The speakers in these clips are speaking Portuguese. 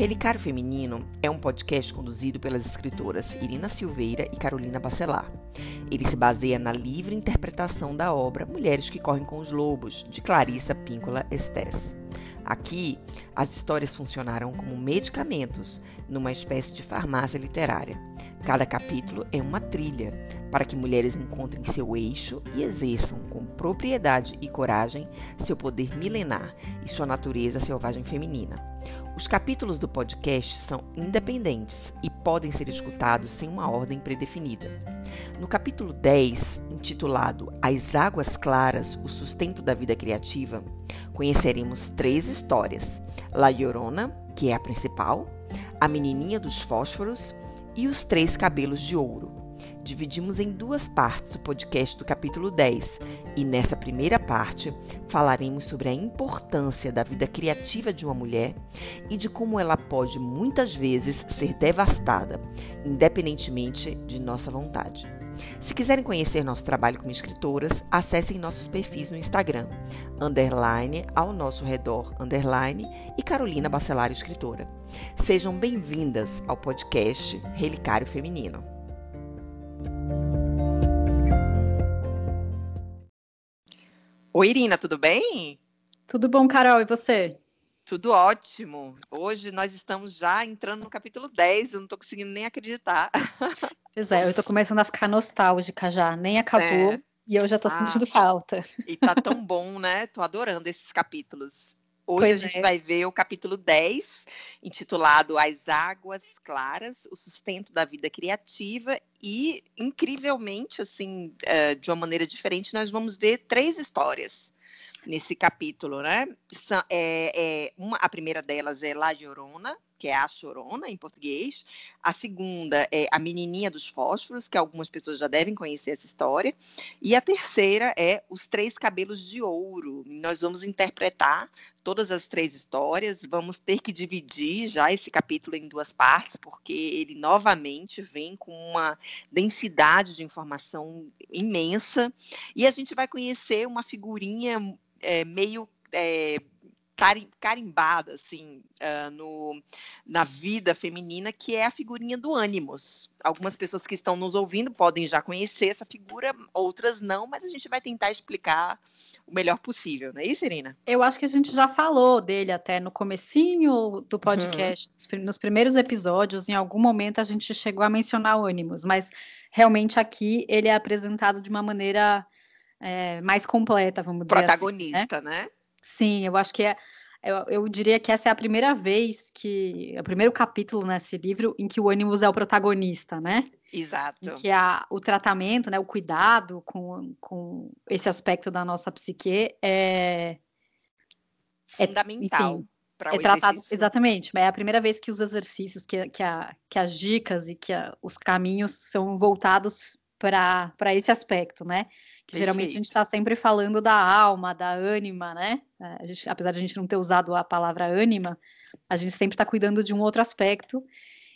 Relicário Feminino é um podcast conduzido pelas escritoras Irina Silveira e Carolina Bacelar. Ele se baseia na livre interpretação da obra Mulheres que Correm com os Lobos, de Clarissa Píncola Estés. Aqui, as histórias funcionaram como medicamentos, numa espécie de farmácia literária. Cada capítulo é uma trilha para que mulheres encontrem seu eixo e exerçam com propriedade e coragem seu poder milenar e sua natureza selvagem feminina. Os capítulos do podcast são independentes e podem ser escutados sem uma ordem predefinida. No capítulo 10, intitulado As Águas Claras, o Sustento da Vida Criativa, conheceremos três histórias: La Llorona, que é a principal, a Menininha dos Fósforos e os Três Cabelos de Ouro. Dividimos em duas partes o podcast do capítulo 10 e nessa primeira parte falaremos sobre a importância da vida criativa de uma mulher e de como ela pode muitas vezes ser devastada, independentemente de nossa vontade. Se quiserem conhecer nosso trabalho como escritoras, acessem nossos perfis no Instagram, underline, ao nosso redor, underline, e Carolina Bacelar Escritora. Sejam bem-vindas ao podcast Relicário Feminino. Oi, Irina, tudo bem? Tudo bom, Carol, e você? Tudo ótimo. Hoje nós estamos já entrando no capítulo 10, eu não estou conseguindo nem acreditar. Pois é, eu estou começando a ficar nostálgica já, nem acabou é. e eu já estou ah, sentindo falta. E tá tão bom, né? Tô adorando esses capítulos. Hoje pois a gente é. vai ver o capítulo 10, intitulado As Águas Claras, o sustento da vida criativa, e incrivelmente, assim, eh, de uma maneira diferente, nós vamos ver três histórias nesse capítulo, né? É, é, uma, a primeira delas é La Llorona, que é a Chorona em português. A segunda é a Menininha dos Fósforos, que algumas pessoas já devem conhecer essa história. E a terceira é Os Três Cabelos de Ouro. Nós vamos interpretar todas as três histórias. Vamos ter que dividir já esse capítulo em duas partes, porque ele novamente vem com uma densidade de informação imensa. E a gente vai conhecer uma figurinha é, meio é, carimbada assim uh, no, na vida feminina, que é a figurinha do ânimos. Algumas pessoas que estão nos ouvindo podem já conhecer essa figura, outras não, mas a gente vai tentar explicar o melhor possível, não é isso, Irina? Eu acho que a gente já falou dele até no comecinho do uhum. podcast, uhum. nos primeiros episódios, em algum momento a gente chegou a mencionar o ânimos, mas realmente aqui ele é apresentado de uma maneira é, mais completa, vamos dizer Protagonista, assim, né? né? Sim, eu acho que é. Eu, eu, diria que essa é a primeira vez que. É o primeiro capítulo nesse livro em que o Animus é o protagonista, né? Exato. Em que a, o tratamento, né, o cuidado com, com esse aspecto da nossa psique é. é Fundamental. É, é tratado exercício. exatamente, é a primeira vez que os exercícios, que, que, a, que as dicas e que a, os caminhos são voltados para esse aspecto, né? Que geralmente a gente está sempre falando da alma, da ânima, né? É, gente, apesar de a gente não ter usado a palavra ânima, a gente sempre está cuidando de um outro aspecto.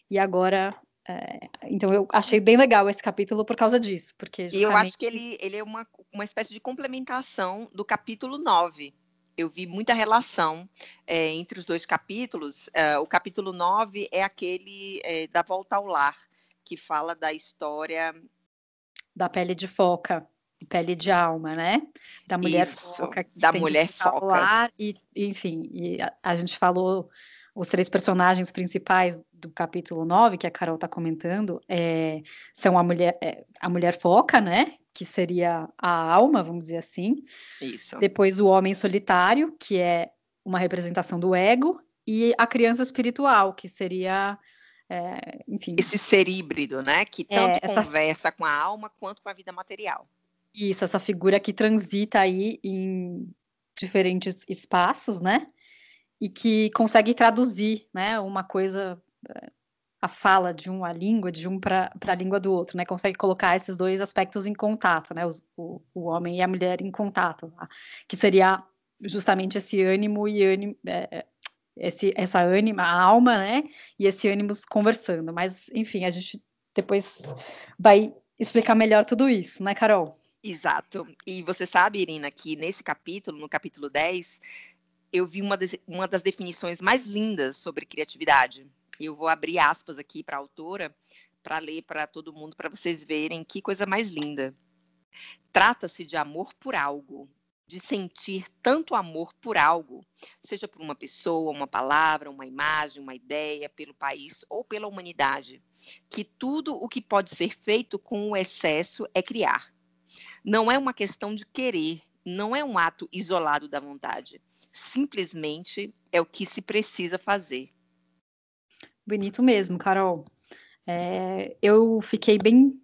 E agora, é, então eu achei bem legal esse capítulo por causa disso, porque justamente... E eu acho que ele, ele é uma, uma espécie de complementação do capítulo 9. Eu vi muita relação é, entre os dois capítulos. É, o capítulo 9 é aquele é, da volta ao lar, que fala da história da pele de foca pele de alma, né? Da mulher Isso, foca. da mulher foca. E, enfim, e a, a, gente falou os três personagens principais do capítulo 9, que a Carol está comentando, é, são a mulher, é, a mulher foca, né? Que seria a alma, vamos dizer assim. Isso. Depois o homem solitário, que é uma representação do ego, e a criança espiritual, que seria é, enfim. Esse ser híbrido, né? Que tanto é, essa... conversa com a alma quanto com a vida material. Isso, essa figura que transita aí em diferentes espaços, né? E que consegue traduzir, né, uma coisa, eh, a fala de um, a língua de um para a língua do outro, né? Consegue colocar esses dois aspectos em contato, né? o, o homem e a mulher em contato, tá? que seria justamente esse ânimo e ânimo, é, esse, essa ânima, a alma, né? E esse ânimo conversando. Mas, enfim, a gente depois vai explicar melhor tudo isso, né, Carol? Exato. E você sabe, Irina, que nesse capítulo, no capítulo 10, eu vi uma, das, uma das definições mais lindas sobre criatividade. Eu vou abrir aspas aqui para a autora, para ler para todo mundo, para vocês verem que coisa mais linda. Trata-se de amor por algo, de sentir tanto amor por algo, seja por uma pessoa, uma palavra, uma imagem, uma ideia, pelo país ou pela humanidade, que tudo o que pode ser feito com o excesso é criar. Não é uma questão de querer, não é um ato isolado da vontade. Simplesmente é o que se precisa fazer. Bonito mesmo, Carol. É, eu fiquei bem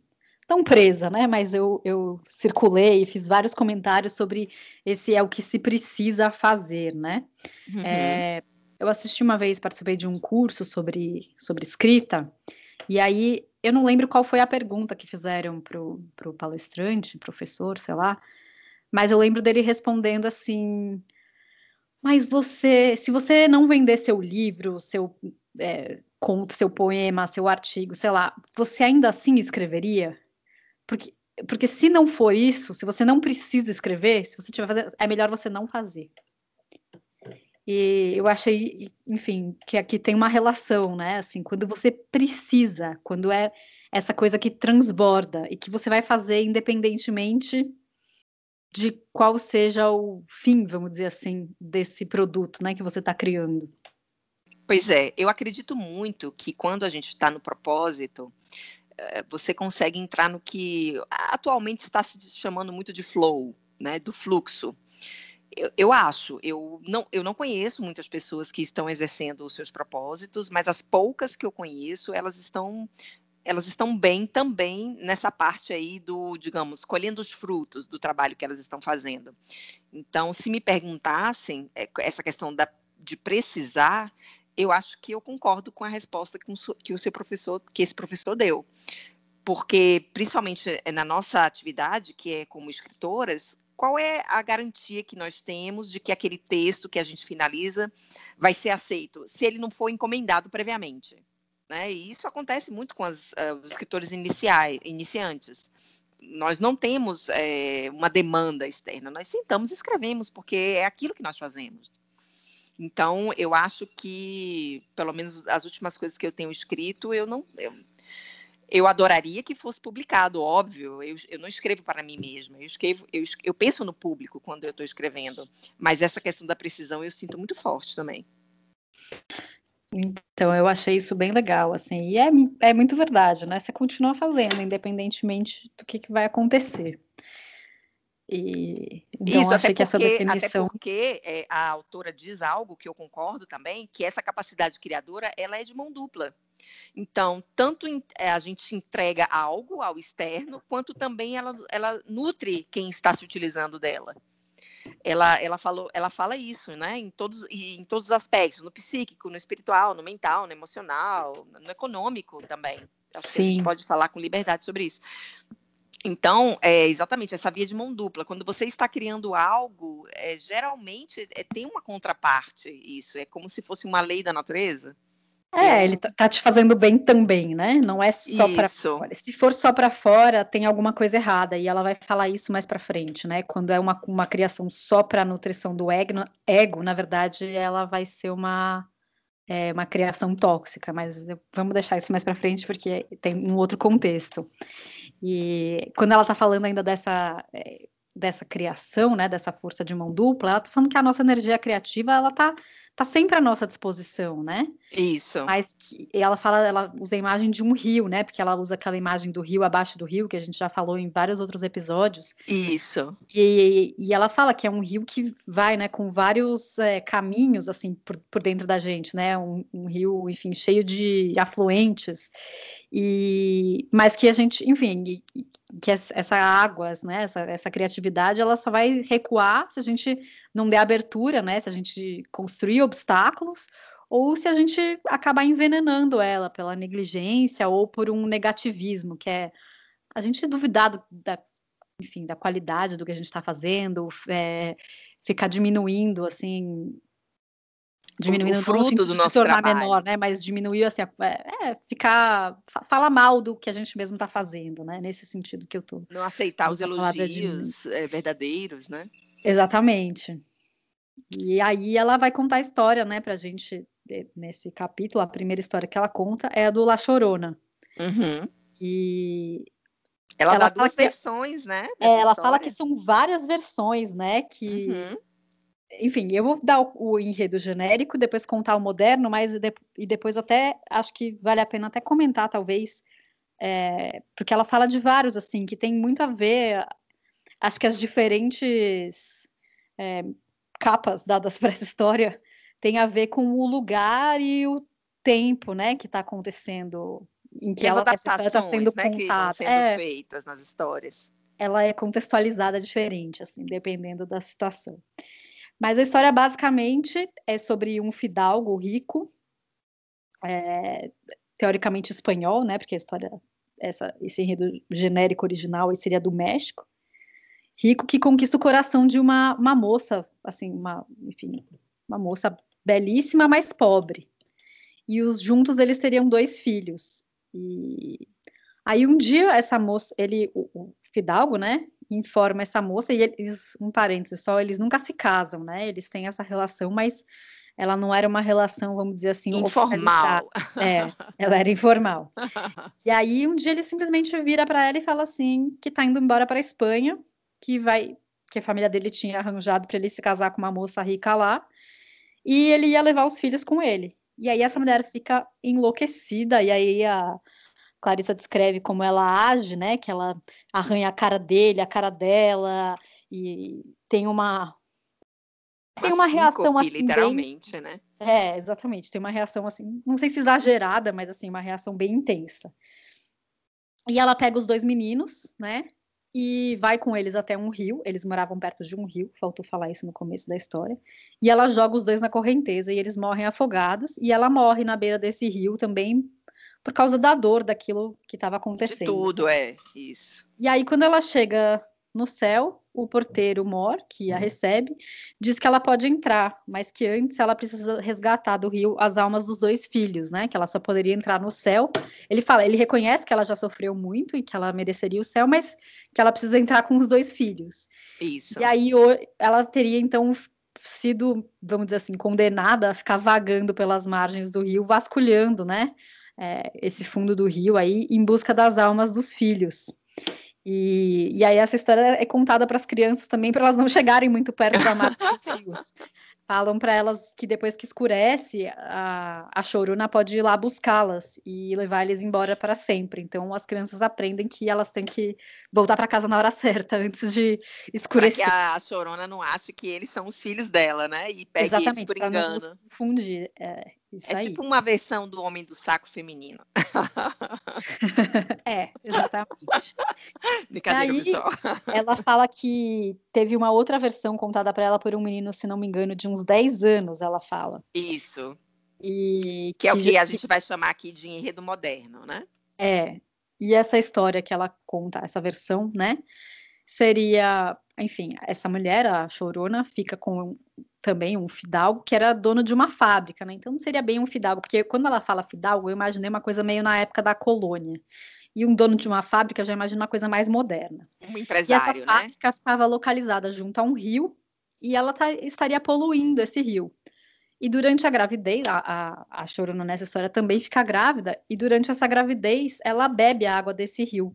tão presa, né? Mas eu, eu circulei e fiz vários comentários sobre esse é o que se precisa fazer, né? Uhum. É, eu assisti uma vez, participei de um curso sobre, sobre escrita, e aí eu não lembro qual foi a pergunta que fizeram para o palestrante, professor, sei lá, mas eu lembro dele respondendo assim: Mas você, se você não vender seu livro, seu é, conto, seu poema, seu artigo, sei lá, você ainda assim escreveria? Porque, porque se não for isso, se você não precisa escrever, se você tiver fazer, é melhor você não fazer. E eu achei, enfim, que aqui tem uma relação, né? Assim, quando você precisa, quando é essa coisa que transborda e que você vai fazer independentemente de qual seja o fim, vamos dizer assim, desse produto, né, que você está criando. Pois é, eu acredito muito que quando a gente está no propósito, eh, você consegue entrar no que atualmente está se chamando muito de flow, né, do fluxo. Eu, eu, acho, eu não, eu não conheço muitas pessoas que estão exercendo os seus propósitos, mas as poucas que eu conheço, elas estão elas estão bem também nessa parte aí do, digamos, colhendo os frutos do trabalho que elas estão fazendo. Então, se me perguntassem é, essa questão da, de precisar, eu acho que eu concordo com a resposta que, o seu professor, que esse professor deu. Porque, principalmente é, na nossa atividade, que é como escritoras, qual é a garantia que nós temos de que aquele texto que a gente finaliza vai ser aceito, se ele não for encomendado previamente? Né? E isso acontece muito com as, uh, os escritores iniciais, iniciantes. Nós não temos é, uma demanda externa, nós sentamos e escrevemos, porque é aquilo que nós fazemos. Então, eu acho que, pelo menos as últimas coisas que eu tenho escrito, eu não. Eu, eu adoraria que fosse publicado, óbvio. Eu, eu não escrevo para mim mesma. Eu escrevo, eu, eu penso no público quando eu estou escrevendo. Mas essa questão da precisão eu sinto muito forte também. Então, eu achei isso bem legal, assim, e é, é muito verdade, né? Você continua fazendo, independentemente do que, que vai acontecer. E então, isso, achei que essa definição. Até porque é, a autora diz algo que eu concordo também, que essa capacidade criadora, ela é de mão dupla. Então, tanto é, a gente entrega algo ao externo, quanto também ela, ela nutre quem está se utilizando dela ela, ela, falou, ela fala isso, né? Em todos, em todos os aspectos, no psíquico, no espiritual, no mental, no emocional, no econômico também. Acho Sim. a gente pode falar com liberdade sobre isso. Então, é exatamente essa via de mão dupla. Quando você está criando algo, é, geralmente é, tem uma contraparte isso. É como se fosse uma lei da natureza. É, ele tá, tá, te fazendo bem também, né? Não é só para fora. Se for só para fora, tem alguma coisa errada e ela vai falar isso mais para frente, né? Quando é uma, uma criação só para nutrição do ego, ego, na verdade, ela vai ser uma é, uma criação tóxica, mas vamos deixar isso mais para frente porque tem um outro contexto. E quando ela tá falando ainda dessa é, dessa criação, né, dessa força de mão dupla, ela tá falando que a nossa energia criativa, ela tá tá sempre à nossa disposição, né? Isso. Mas que, ela fala, ela usa a imagem de um rio, né? Porque ela usa aquela imagem do rio abaixo do rio, que a gente já falou em vários outros episódios. Isso. E, e ela fala que é um rio que vai, né, com vários é, caminhos, assim, por, por dentro da gente, né? Um, um rio, enfim, cheio de afluentes. E, mas que a gente, enfim, que essa água, né, essa, essa criatividade, ela só vai recuar se a gente não der abertura, né? Se a gente construir obstáculos, ou se a gente acabar envenenando ela pela negligência ou por um negativismo, que é a gente duvidar do, da, enfim, da qualidade do que a gente está fazendo, é, ficar diminuindo, assim, diminuindo o fruto do nosso tornar trabalho. menor, né? Mas diminuir assim, é, é ficar falar mal do que a gente mesmo está fazendo, né? Nesse sentido que eu tô. Não aceitar os elogios de... é, verdadeiros, né? Exatamente. E aí ela vai contar a história, né, pra gente, nesse capítulo, a primeira história que ela conta é a do La Chorona. Uhum. E ela, ela dá duas que, versões, né? É, ela história. fala que são várias versões, né? Que, uhum. enfim, eu vou dar o, o, enredo genérico, depois contar o moderno, mas de, e depois até acho que vale a pena até comentar, talvez, é, porque ela fala de vários assim que tem muito a ver. Acho que as diferentes é, capas dadas para essa história tem a ver com o lugar e o tempo, né, que está acontecendo em que ela está sendo né, contada. sendo é, feitas nas histórias. Ela é contextualizada diferente, assim, dependendo da situação. Mas a história basicamente é sobre um fidalgo rico, é, teoricamente espanhol, né? Porque a história, essa, esse enredo genérico original seria do México, rico que conquista o coração de uma, uma moça, assim, uma, enfim, uma moça belíssima, mas pobre. E os juntos eles teriam dois filhos. E aí um dia essa moça, ele, o, o Fidalgo, né, informa essa moça e eles, um parênteses só, eles nunca se casam, né? Eles têm essa relação, mas ela não era uma relação, vamos dizer assim, informal. É, ela era informal. E aí um dia ele simplesmente vira para ela e fala assim que tá indo embora para Espanha, que vai, que a família dele tinha arranjado para ele se casar com uma moça rica lá, e ele ia levar os filhos com ele. E aí essa mulher fica enlouquecida, e aí a Clarissa descreve como ela age, né? Que ela arranha a cara dele, a cara dela, e tem uma. Tem uma, reação assim. Literalmente, bem... né? É, exatamente. Tem uma reação assim, não sei se exagerada, mas assim, uma reação bem intensa. E ela pega os dois meninos, né? E vai com eles até um rio. Eles moravam perto de um rio, faltou falar isso no começo da história. E ela joga os dois na correnteza e eles morrem afogados. E ela morre na beira desse rio também por causa da dor daquilo que estava acontecendo. De tudo, é, isso. E aí, quando ela chega no céu, o porteiro Mor, que a uhum. recebe, diz que ela pode entrar, mas que antes ela precisa resgatar do rio as almas dos dois filhos, né? Que ela só poderia entrar no céu. Ele fala, ele reconhece que ela já sofreu muito e que ela mereceria o céu, mas que ela precisa entrar com os dois filhos. Isso. E aí ela teria então sido, vamos dizer assim, condenada a ficar vagando pelas margens do rio, vasculhando, né? É, esse fundo do rio aí em busca das almas dos filhos. E, e aí essa história é contada para as crianças também, para elas não chegarem muito perto da marca dos rios. Falam para elas que depois que escurece, a, a choruna pode ir lá buscá-las e levar eles embora para sempre. Então as crianças aprendem que elas têm que voltar para casa na hora certa, antes de escurecer. Para que a chorona não ache que eles são os filhos dela, né? E pegue Exatamente, eles por engano. Não confundir. É, isso é aí. tipo uma versão do Homem do Saco feminino. é, exatamente. Brincadeira, aí, pessoal. Ela fala que teve uma outra versão contada para ela por um menino, se não me engano, de uns 10 anos, ela fala. Isso. E que, que é o que a gente vai chamar aqui de enredo moderno, né? É. E essa história que ela conta, essa versão, né? Seria, enfim, essa mulher, a Chorona, fica com também um fidalgo que era dono de uma fábrica, né? Então não seria bem um fidalgo, porque quando ela fala fidalgo, eu imaginei uma coisa meio na época da colônia. E um dono de uma fábrica já imagina uma coisa mais moderna. Um empresário, e essa fábrica né? ficava localizada junto a um rio e ela tá, estaria poluindo esse rio. E durante a gravidez, a, a, a Chorona nessa história também fica grávida, e durante essa gravidez ela bebe a água desse rio.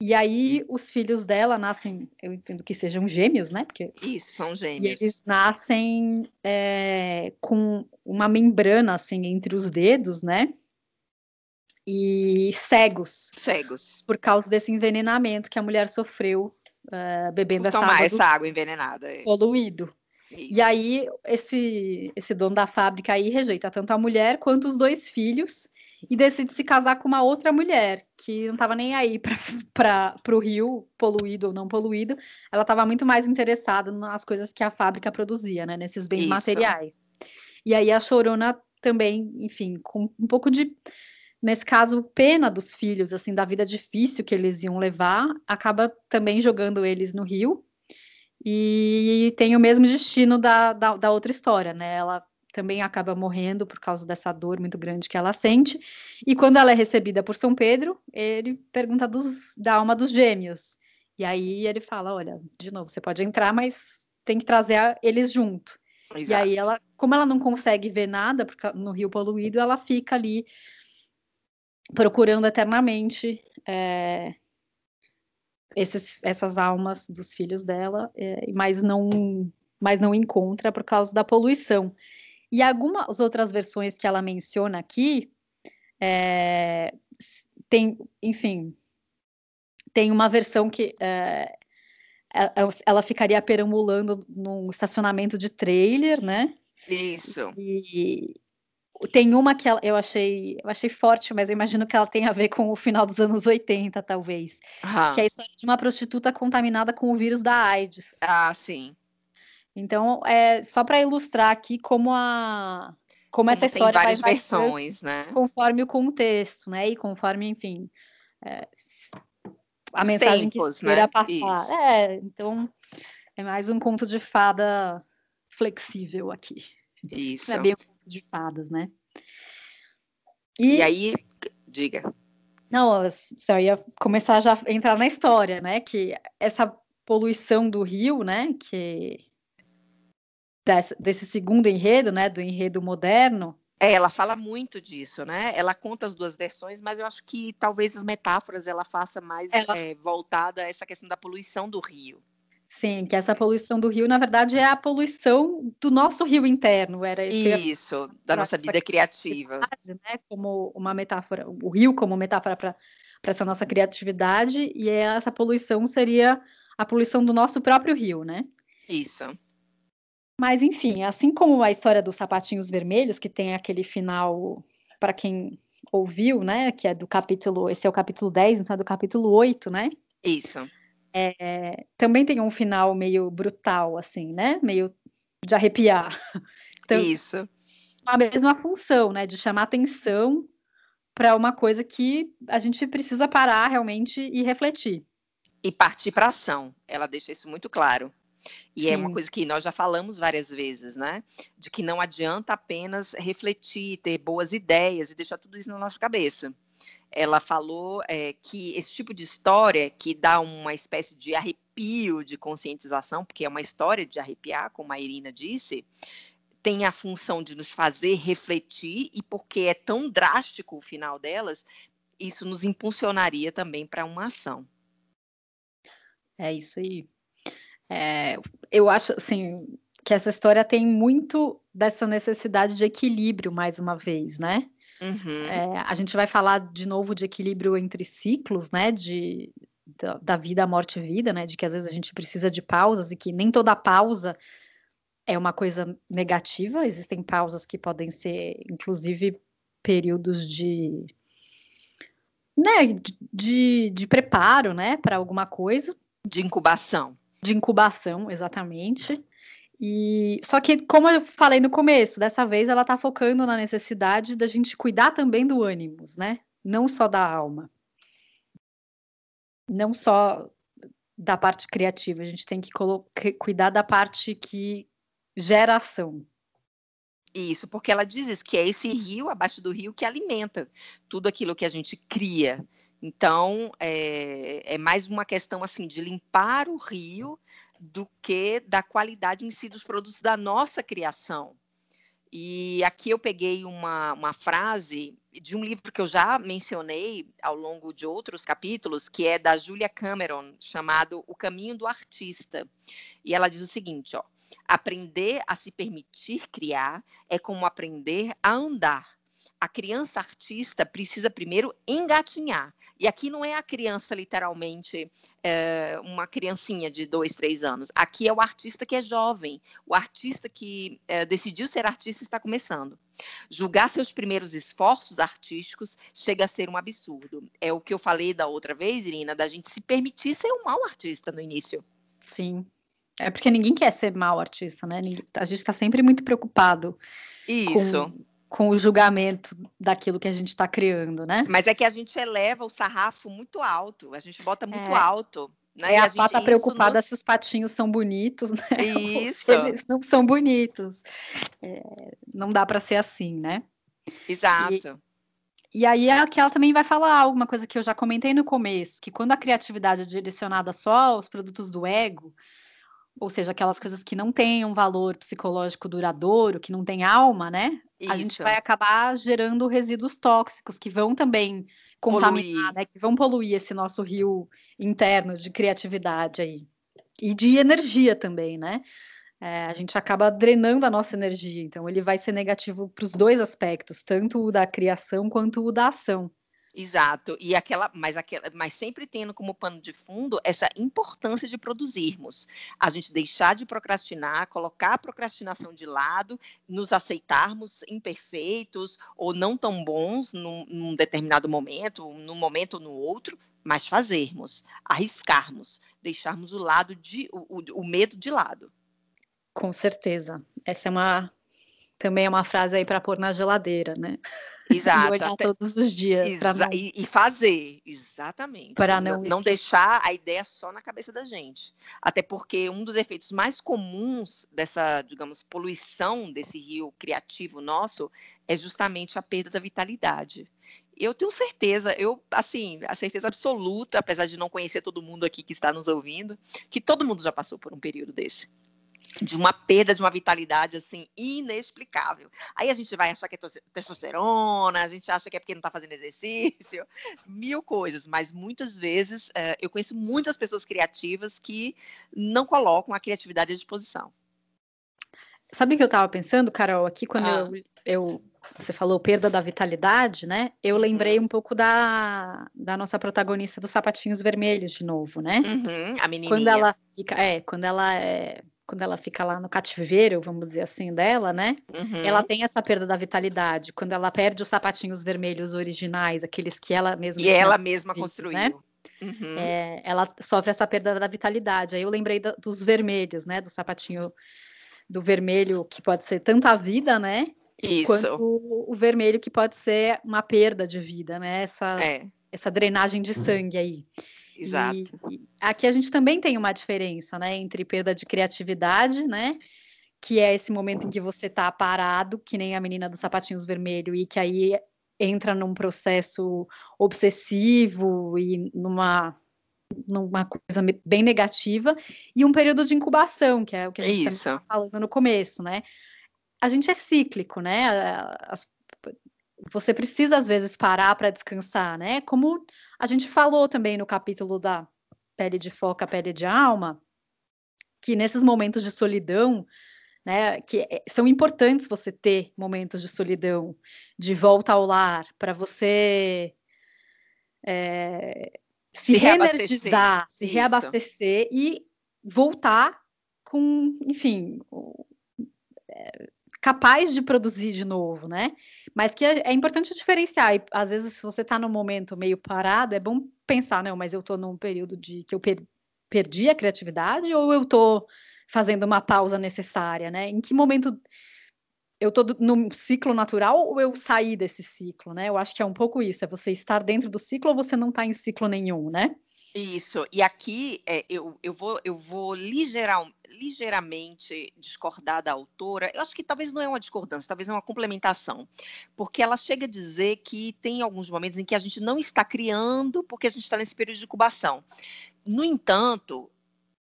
E aí os filhos dela nascem, eu entendo que sejam gêmeos, né? Porque Isso, são gêmeos. E eles nascem é, com uma membrana assim entre os dedos, né? E cegos. Cegos. Por causa desse envenenamento que a mulher sofreu uh, bebendo essa água. essa água envenenada. É. Poluído. Isso. E aí, esse, esse dono da fábrica aí rejeita tanto a mulher quanto os dois filhos e decide se casar com uma outra mulher que não estava nem aí para o rio, poluído ou não poluído. Ela estava muito mais interessada nas coisas que a fábrica produzia, né? Nesses bens Isso. materiais. E aí a Chorona também, enfim, com um pouco de nesse caso, pena dos filhos, assim, da vida difícil que eles iam levar, acaba também jogando eles no rio. E tem o mesmo destino da, da, da outra história, né? Ela também acaba morrendo por causa dessa dor muito grande que ela sente. E quando ela é recebida por São Pedro, ele pergunta dos, da alma dos gêmeos. E aí ele fala: Olha, de novo, você pode entrar, mas tem que trazer eles junto. Exato. E aí ela, como ela não consegue ver nada porque no rio poluído, ela fica ali procurando eternamente é, esses, essas almas dos filhos dela, é, mas não, mas não encontra por causa da poluição. E algumas outras versões que ela menciona aqui é, tem, enfim, tem uma versão que é, ela ficaria perambulando num estacionamento de trailer, né? Isso. E tem uma que eu achei, eu achei forte, mas eu imagino que ela tem a ver com o final dos anos 80, talvez. Que é a história de uma prostituta contaminada com o vírus da AIDS. Ah, sim. Então, é só para ilustrar aqui como a como, como essa história várias vai versões, né? Conforme o contexto, né? E conforme, enfim, é, a mensagem tempos, que queira né? passar. Isso. É, então é mais um conto de fada flexível aqui. Isso. é bem um conto de fadas, né? E, e aí, diga. Não, eu ia começar já a entrar na história, né? Que essa poluição do rio, né? Que desse, desse segundo enredo, né? Do enredo moderno, é, ela fala muito disso, né? Ela conta as duas versões, mas eu acho que talvez as metáforas ela faça mais ela... é, voltada a essa questão da poluição do rio. Sim, que essa poluição do rio, na verdade, é a poluição do nosso rio interno. Era isso, isso da nossa vida criativa. Né? Como uma metáfora, o rio como metáfora para essa nossa criatividade, e essa poluição seria a poluição do nosso próprio rio, né? Isso. Mas, enfim, assim como a história dos sapatinhos vermelhos, que tem aquele final, para quem ouviu, né? Que é do capítulo. Esse é o capítulo 10, então é do capítulo 8, né? Isso. É, também tem um final meio brutal, assim, né? Meio de arrepiar. Então, Isso. A mesma função, né? De chamar atenção para uma coisa que a gente precisa parar realmente e refletir. E partir para ação. Ela deixa isso muito claro. E Sim. é uma coisa que nós já falamos várias vezes, né? De que não adianta apenas refletir, ter boas ideias e deixar tudo isso na nossa cabeça. Ela falou é, que esse tipo de história que dá uma espécie de arrepio de conscientização, porque é uma história de arrepiar, como a Irina disse, tem a função de nos fazer refletir e porque é tão drástico o final delas, isso nos impulsionaria também para uma ação. É isso aí. É, eu acho assim que essa história tem muito dessa necessidade de equilíbrio, mais uma vez, né? Uhum. É, a gente vai falar de novo de equilíbrio entre ciclos, né? De, da, da vida, morte e vida, né? De que às vezes a gente precisa de pausas e que nem toda pausa é uma coisa negativa. Existem pausas que podem ser, inclusive, períodos de, né? De, de, de preparo, né? Para alguma coisa. De incubação de incubação, exatamente. E só que, como eu falei no começo, dessa vez ela está focando na necessidade da gente cuidar também do ânimos, né? Não só da alma. Não só da parte criativa, a gente tem que cuidar da parte que gera ação. Isso, porque ela diz isso, que é esse rio, abaixo do rio, que alimenta tudo aquilo que a gente cria. Então, é, é mais uma questão assim de limpar o rio do que da qualidade em si dos produtos da nossa criação. E aqui eu peguei uma, uma frase de um livro que eu já mencionei ao longo de outros capítulos, que é da Julia Cameron, chamado O Caminho do Artista. E ela diz o seguinte: ó, aprender a se permitir criar é como aprender a andar a criança artista precisa primeiro engatinhar. E aqui não é a criança, literalmente, é, uma criancinha de dois, três anos. Aqui é o artista que é jovem, o artista que é, decidiu ser artista está começando. Julgar seus primeiros esforços artísticos chega a ser um absurdo. É o que eu falei da outra vez, Irina, da gente se permitir ser um mau artista no início. Sim. É porque ninguém quer ser mau artista, né? A gente está sempre muito preocupado. Isso. Com com o julgamento daquilo que a gente está criando, né? Mas é que a gente eleva o sarrafo muito alto, a gente bota muito é. alto. Né? É, a, a pata preocupada se os patinhos são bonitos, né? Isso. eles não são bonitos. É, não dá para ser assim, né? Exato. E, e aí é que ela também vai falar alguma coisa que eu já comentei no começo, que quando a criatividade é direcionada só aos produtos do ego, ou seja, aquelas coisas que não têm um valor psicológico duradouro, que não têm alma, né? Isso. A gente vai acabar gerando resíduos tóxicos que vão também contaminar, né? Que vão poluir esse nosso rio interno de criatividade aí. E de energia também, né? É, a gente acaba drenando a nossa energia, então ele vai ser negativo para os dois aspectos, tanto o da criação quanto o da ação. Exato, e aquela, mas aquela, mas sempre tendo como pano de fundo essa importância de produzirmos, a gente deixar de procrastinar, colocar a procrastinação de lado, nos aceitarmos imperfeitos ou não tão bons num, num determinado momento, num momento ou no outro, mas fazermos, arriscarmos, deixarmos o lado de o, o, o medo de lado. Com certeza, essa é uma também é uma frase aí para pôr na geladeira, né? Exato. e olhar até... todos os dias. Exa não... e, fazer, exatamente. Para não, não deixar a ideia só na cabeça da gente. Até porque um dos efeitos mais comuns dessa, digamos, poluição desse rio criativo nosso é justamente a perda da vitalidade. Eu tenho certeza, eu, assim, a certeza absoluta, apesar de não conhecer todo mundo aqui que está nos ouvindo, que todo mundo já passou por um período desse de uma perda de uma vitalidade assim inexplicável. Aí a gente vai achar que é testosterona, a gente acha que é porque não está fazendo exercício, mil coisas, mas muitas vezes é, eu conheço muitas pessoas criativas que não colocam a criatividade à disposição. Sabe o que eu estava pensando, Carol, aqui quando ah. eu, eu, você falou perda da vitalidade, né? Eu lembrei uhum. um pouco da, da nossa protagonista dos sapatinhos vermelhos de novo, né? Uhum, a menininha. Quando ela fica, é, quando ela é quando ela fica lá no cativeiro, vamos dizer assim, dela, né? Uhum. Ela tem essa perda da vitalidade. Quando ela perde os sapatinhos vermelhos originais, aqueles que ela mesma. E ela mesma construiu. Né? Uhum. É, ela sofre essa perda da vitalidade. Aí eu lembrei da, dos vermelhos, né? Do sapatinho do vermelho, que pode ser tanto a vida, né? Isso. Quanto o, o vermelho, que pode ser uma perda de vida, né? Essa, é. essa drenagem de sangue aí. Exato. E, e aqui a gente também tem uma diferença, né, entre perda de criatividade, né, que é esse momento em que você está parado, que nem a menina dos sapatinhos vermelhos, e que aí entra num processo obsessivo e numa numa coisa bem negativa, e um período de incubação, que é o que a gente está falando no começo, né? A gente é cíclico, né? As, você precisa às vezes parar para descansar, né? Como a gente falou também no capítulo da pele de foca, pele de alma, que nesses momentos de solidão, né, que é, são importantes você ter momentos de solidão, de volta ao lar, para você é, se, se reenergizar, se Isso. reabastecer e voltar com, enfim, é, capaz de produzir de novo, né? Mas que é, é importante diferenciar. E, às vezes, se você está num momento meio parado, é bom pensar, não, mas eu estou num período de que eu per perdi a criatividade ou eu estou fazendo uma pausa necessária, né? Em que momento eu estou num ciclo natural ou eu saí desse ciclo, né? Eu acho que é um pouco isso, é você estar dentro do ciclo ou você não está em ciclo nenhum, né? Isso, e aqui é, eu, eu vou, eu vou ligeral, ligeiramente discordar da autora. Eu acho que talvez não é uma discordância, talvez é uma complementação, porque ela chega a dizer que tem alguns momentos em que a gente não está criando porque a gente está nesse período de incubação. No entanto,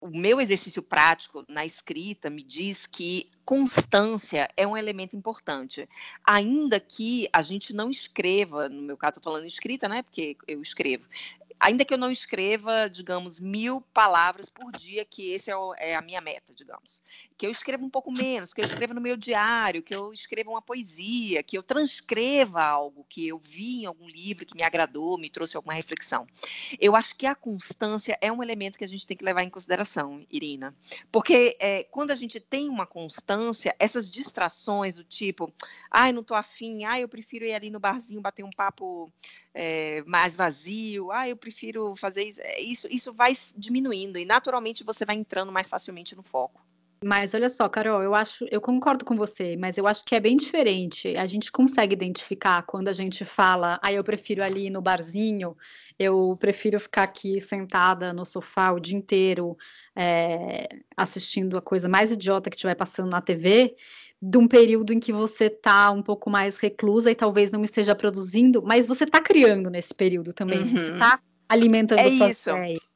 o meu exercício prático na escrita me diz que constância é um elemento importante. Ainda que a gente não escreva, no meu caso, estou falando escrita, né? Porque eu escrevo ainda que eu não escreva, digamos, mil palavras por dia, que esse é, o, é, a minha meta, digamos. Que eu escreva um pouco menos, que eu escreva no meu diário, que eu escreva uma poesia, que eu transcreva algo que eu vi em algum livro que me agradou, me trouxe alguma reflexão. Eu acho que a constância é um elemento que a gente tem que levar em consideração, Irina. Porque é, quando a gente tem uma constância, essas distrações do tipo, ai, não tô afim, ai, eu prefiro ir ali no barzinho bater um papo é, mais vazio, ah, eu prefiro fazer isso. É, isso, isso vai diminuindo e naturalmente você vai entrando mais facilmente no foco. Mas olha só, Carol, eu acho, eu concordo com você, mas eu acho que é bem diferente. A gente consegue identificar quando a gente fala, ah, eu prefiro ali no barzinho, eu prefiro ficar aqui sentada no sofá o dia inteiro, é, assistindo a coisa mais idiota que estiver passando na TV, de um período em que você está um pouco mais reclusa e talvez não esteja produzindo, mas você está criando nesse período também, uhum. você está alimentando é a sua isso.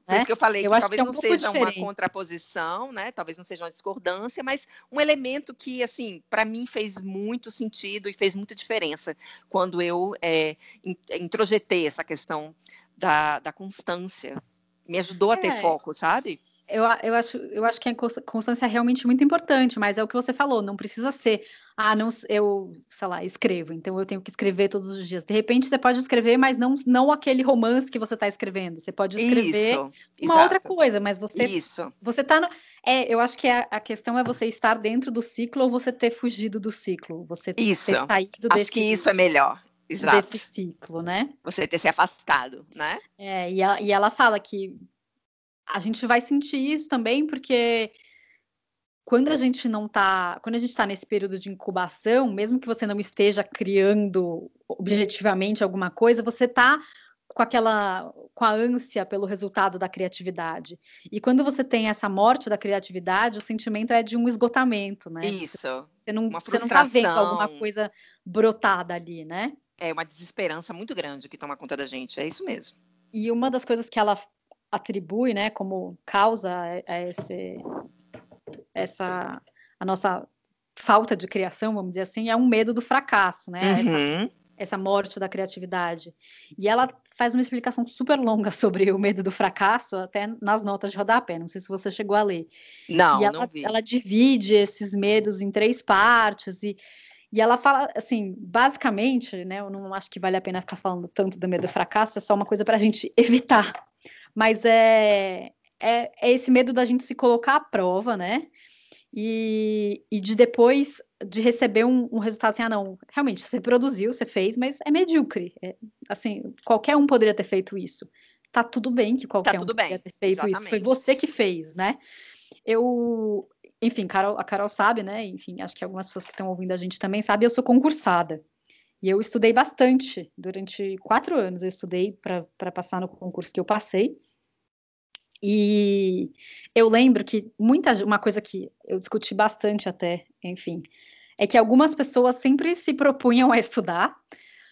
Por isso que eu falei eu que talvez que é um não seja diferente. uma contraposição, né? Talvez não seja uma discordância, mas um elemento que, assim, para mim fez muito sentido e fez muita diferença quando eu é, introjetei essa questão da, da constância. Me ajudou a ter é. foco, sabe? Eu, eu, acho, eu acho que a constância é realmente muito importante, mas é o que você falou, não precisa ser, ah, não, eu, sei lá, escrevo, então eu tenho que escrever todos os dias. De repente você pode escrever, mas não, não aquele romance que você está escrevendo. Você pode escrever Isso, uma exato. outra coisa, mas você. Isso. Você tá no. É, eu acho que a, a, questão é você estar dentro do ciclo ou você ter fugido do ciclo. Você isso. ter saído acho desse. Acho que isso é melhor. Exato. Desse ciclo, né? Você ter se afastado, né? É, e, a, e ela fala que a gente vai sentir isso também, porque quando a gente não está, quando a gente está nesse período de incubação, mesmo que você não esteja criando objetivamente alguma coisa, você está com aquela com a ânsia pelo resultado da criatividade. E quando você tem essa morte da criatividade, o sentimento é de um esgotamento, né? Isso. Você não, uma você não tá vendo alguma coisa brotada ali, né? É uma desesperança muito grande que toma conta da gente, é isso mesmo. E uma das coisas que ela atribui, né, como causa a esse, essa a nossa falta de criação, vamos dizer assim, é um medo do fracasso, né? Uhum. Essa, essa, morte da criatividade. E ela faz uma explicação super longa sobre o medo do fracasso, até nas notas de rodapé. Não sei se você chegou a ler. Não, e ela, não vi. ela divide esses medos em três partes e e ela fala, assim, basicamente, né? Eu não acho que vale a pena ficar falando tanto do medo do fracasso, é só uma coisa para a gente evitar mas é, é, é esse medo da gente se colocar à prova, né? E, e de depois de receber um, um, resultado assim, ah, não, realmente, você produziu, você fez, mas é medíocre. É, assim, qualquer um poderia ter feito isso. Tá tudo bem que qualquer tá um poderia ter feito Exatamente. isso. Foi você que fez, né? Eu, enfim, Carol, a Carol sabe, né? Enfim, acho que algumas pessoas que estão ouvindo a gente também sabem, eu sou concursada. E eu estudei bastante, durante quatro anos eu estudei para passar no concurso que eu passei. E eu lembro que muita uma coisa que eu discuti bastante até, enfim, é que algumas pessoas sempre se propunham a estudar,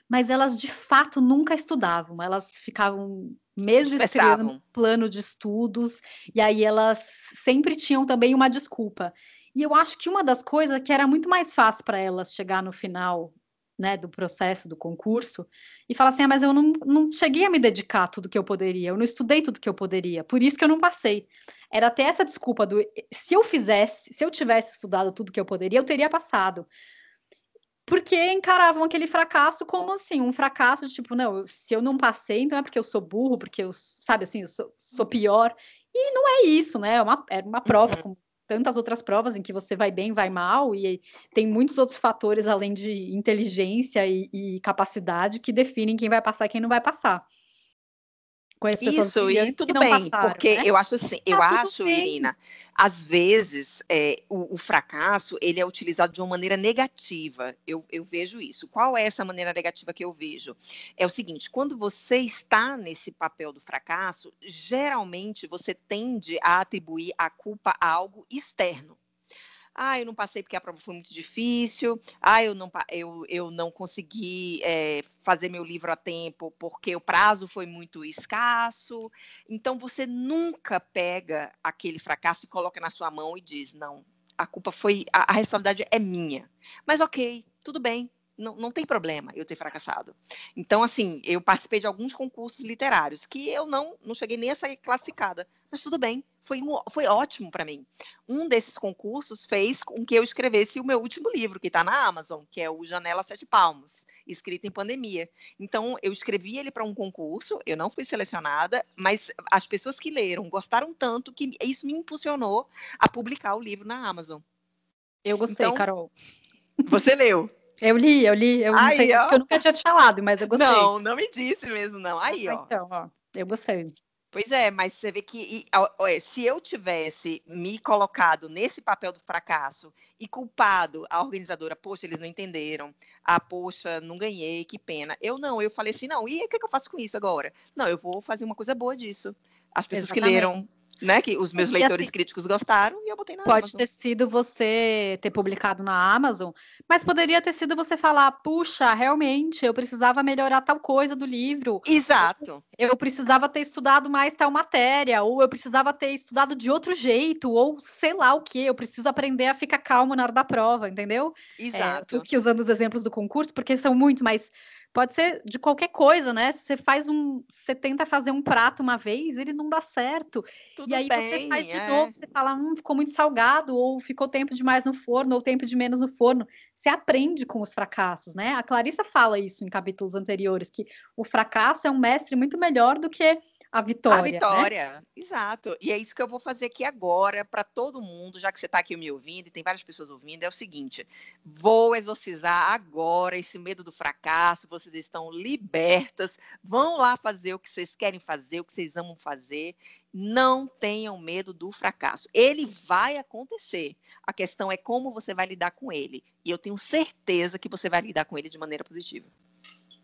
mas elas de fato nunca estudavam. Elas ficavam meses criando plano de estudos e aí elas sempre tinham também uma desculpa. E eu acho que uma das coisas que era muito mais fácil para elas chegar no final né, do processo, do concurso, e fala assim: ah, mas eu não, não cheguei a me dedicar tudo que eu poderia, eu não estudei tudo que eu poderia, por isso que eu não passei. Era até essa desculpa do se eu fizesse, se eu tivesse estudado tudo que eu poderia, eu teria passado. Porque encaravam aquele fracasso como assim, um fracasso de tipo, não, se eu não passei, então é porque eu sou burro, porque eu, sabe assim, eu sou, sou pior. E não é isso, né? É uma, é uma prova, uhum. como tantas outras provas em que você vai bem, vai mal, e tem muitos outros fatores além de inteligência e, e capacidade que definem quem vai passar e quem não vai passar. Isso, e tudo bem, passaram, porque né? eu acho assim, eu tá acho, bem. Irina, às vezes é, o, o, fracasso ele é utilizado de uma maneira negativa. Eu, eu vejo isso. Qual é essa maneira negativa que eu vejo? É o seguinte: quando você está nesse papel do fracasso, geralmente você tende a atribuir a culpa a algo externo. Ah, eu não passei porque a prova foi muito difícil. Ah, eu não, eu, eu não consegui é, fazer meu livro a tempo porque o prazo foi muito escasso. Então, você nunca pega aquele fracasso e coloca na sua mão e diz: não, a culpa foi. A, a responsabilidade é minha. Mas, ok, tudo bem, não, não tem problema eu ter fracassado. Então, assim, eu participei de alguns concursos literários que eu não, não cheguei nem a sair classificada, mas tudo bem, foi, um, foi ótimo para mim. Um desses concursos fez com que eu escrevesse o meu último livro, que está na Amazon, que é o Janela Sete Palmos, escrito em pandemia. Então, eu escrevi ele para um concurso, eu não fui selecionada, mas as pessoas que leram gostaram tanto que isso me impulsionou a publicar o livro na Amazon. Eu gostei, então, Carol. Você leu? Eu li, eu li, eu Aí, sei, acho que eu nunca tinha te falado, mas eu gostei. Não, não me disse mesmo, não. Aí, ó. Então, ó, eu gostei. Pois é, mas você vê que e, se eu tivesse me colocado nesse papel do fracasso e culpado a organizadora, poxa, eles não entenderam, ah, poxa, não ganhei, que pena. Eu não, eu falei assim, não, e o que, que eu faço com isso agora? Não, eu vou fazer uma coisa boa disso. As pessoas Exatamente. que leram né? Que os meus leitores assim, críticos gostaram e eu botei na Pode Amazon. ter sido você ter publicado na Amazon, mas poderia ter sido você falar, puxa, realmente, eu precisava melhorar tal coisa do livro. Exato. Eu, eu precisava ter estudado mais tal matéria, ou eu precisava ter estudado de outro jeito, ou sei lá o que, eu preciso aprender a ficar calmo na hora da prova, entendeu? Exato. É, que usando os exemplos do concurso, porque são muitos, mas Pode ser de qualquer coisa, né? Você faz um. Você tenta fazer um prato uma vez, ele não dá certo. Tudo e aí bem, você faz de é. novo, você fala, hum, ficou muito salgado, ou ficou tempo demais no forno, ou tempo de menos no forno. Você aprende com os fracassos, né? A Clarissa fala isso em capítulos anteriores, que o fracasso é um mestre muito melhor do que a vitória. A vitória, né? exato. E é isso que eu vou fazer aqui agora para todo mundo, já que você está aqui me ouvindo e tem várias pessoas ouvindo. É o seguinte: vou exorcizar agora esse medo do fracasso. Vocês estão libertas. Vão lá fazer o que vocês querem fazer, o que vocês amam fazer. Não tenham medo do fracasso. Ele vai acontecer. A questão é como você vai lidar com ele. E eu tenho certeza que você vai lidar com ele de maneira positiva.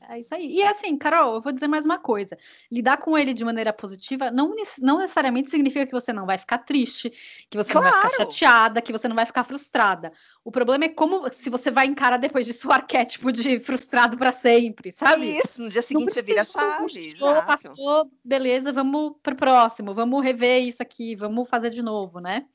É isso aí. E assim, Carol, eu vou dizer mais uma coisa. Lidar com ele de maneira positiva não, não necessariamente significa que você não vai ficar triste, que você claro. não vai ficar chateada, que você não vai ficar frustrada. O problema é como se você vai encarar depois disso o arquétipo de frustrado para sempre, sabe? Isso, no dia seguinte você vira chave. Passou, passou, beleza, vamos pro próximo, vamos rever isso aqui, vamos fazer de novo, né?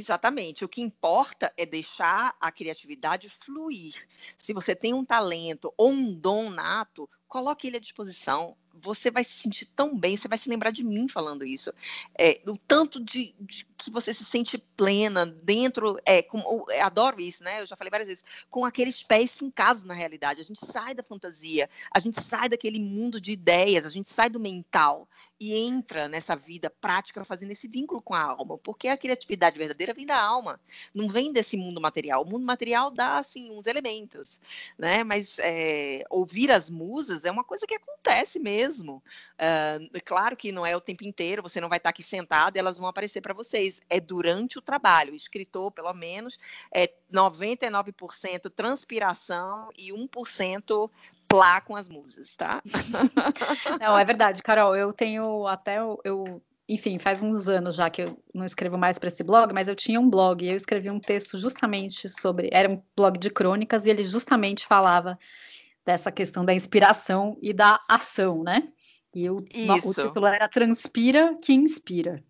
Exatamente. O que importa é deixar a criatividade fluir. Se você tem um talento ou um dom nato, coloque ele à disposição você vai se sentir tão bem, você vai se lembrar de mim falando isso. É, o tanto de, de, que você se sente plena dentro, é, com, eu adoro isso, né? Eu já falei várias vezes, com aqueles pés fincados na realidade. A gente sai da fantasia, a gente sai daquele mundo de ideias, a gente sai do mental e entra nessa vida prática fazendo esse vínculo com a alma, porque a criatividade verdadeira vem da alma, não vem desse mundo material. O mundo material dá, assim, uns elementos, né? Mas é, ouvir as musas é uma coisa que acontece mesmo mesmo. Uh, claro que não é o tempo inteiro, você não vai estar aqui sentado elas vão aparecer para vocês. É durante o trabalho. O escritor, pelo menos, é 99% transpiração e 1% plá com as musas, tá? Não, é verdade, Carol. Eu tenho até eu enfim, faz uns anos já que eu não escrevo mais para esse blog, mas eu tinha um blog e eu escrevi um texto justamente sobre. Era um blog de crônicas e ele justamente falava dessa questão da inspiração e da ação, né? E o, o título era Transpira que Inspira.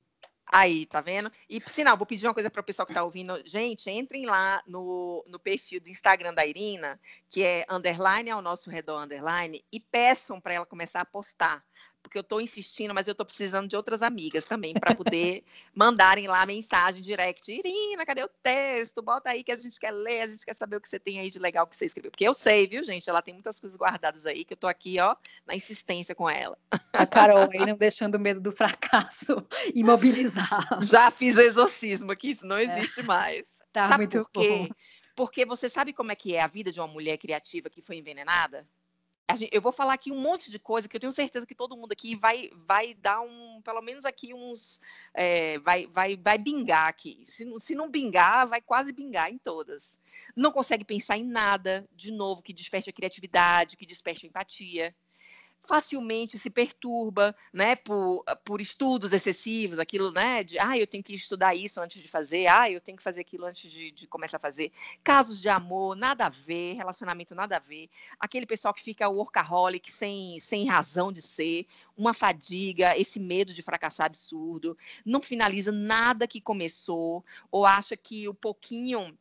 Aí, tá vendo? E, por sinal, vou pedir uma coisa para o pessoal que está ouvindo. Gente, entrem lá no, no perfil do Instagram da Irina, que é underline ao nosso redor underline, e peçam para ela começar a postar porque eu estou insistindo, mas eu estou precisando de outras amigas também para poder mandarem lá mensagem direct. Irina, cadê o texto? Bota aí que a gente quer ler, a gente quer saber o que você tem aí de legal que você escreveu. Porque eu sei, viu, gente? Ela tem muitas coisas guardadas aí que eu estou aqui, ó, na insistência com ela. A Carol aí não deixando o medo do fracasso imobilizar. Já fiz o exorcismo aqui, isso não é. existe é. mais. Tá Sabe muito por quê? Bom. Porque você sabe como é que é a vida de uma mulher criativa que foi envenenada? Eu vou falar aqui um monte de coisa que eu tenho certeza que todo mundo aqui vai, vai dar um, pelo menos aqui uns, é, vai, vai, vai bingar aqui. Se, se não bingar, vai quase bingar em todas. Não consegue pensar em nada, de novo, que desperte a criatividade, que desperte a empatia facilmente se perturba, né, por, por estudos excessivos, aquilo, né, de, ah, eu tenho que estudar isso antes de fazer, ah, eu tenho que fazer aquilo antes de, de começar a fazer. Casos de amor, nada a ver, relacionamento, nada a ver. Aquele pessoal que fica workaholic sem, sem razão de ser, uma fadiga, esse medo de fracassar absurdo, não finaliza nada que começou, ou acha que o pouquinho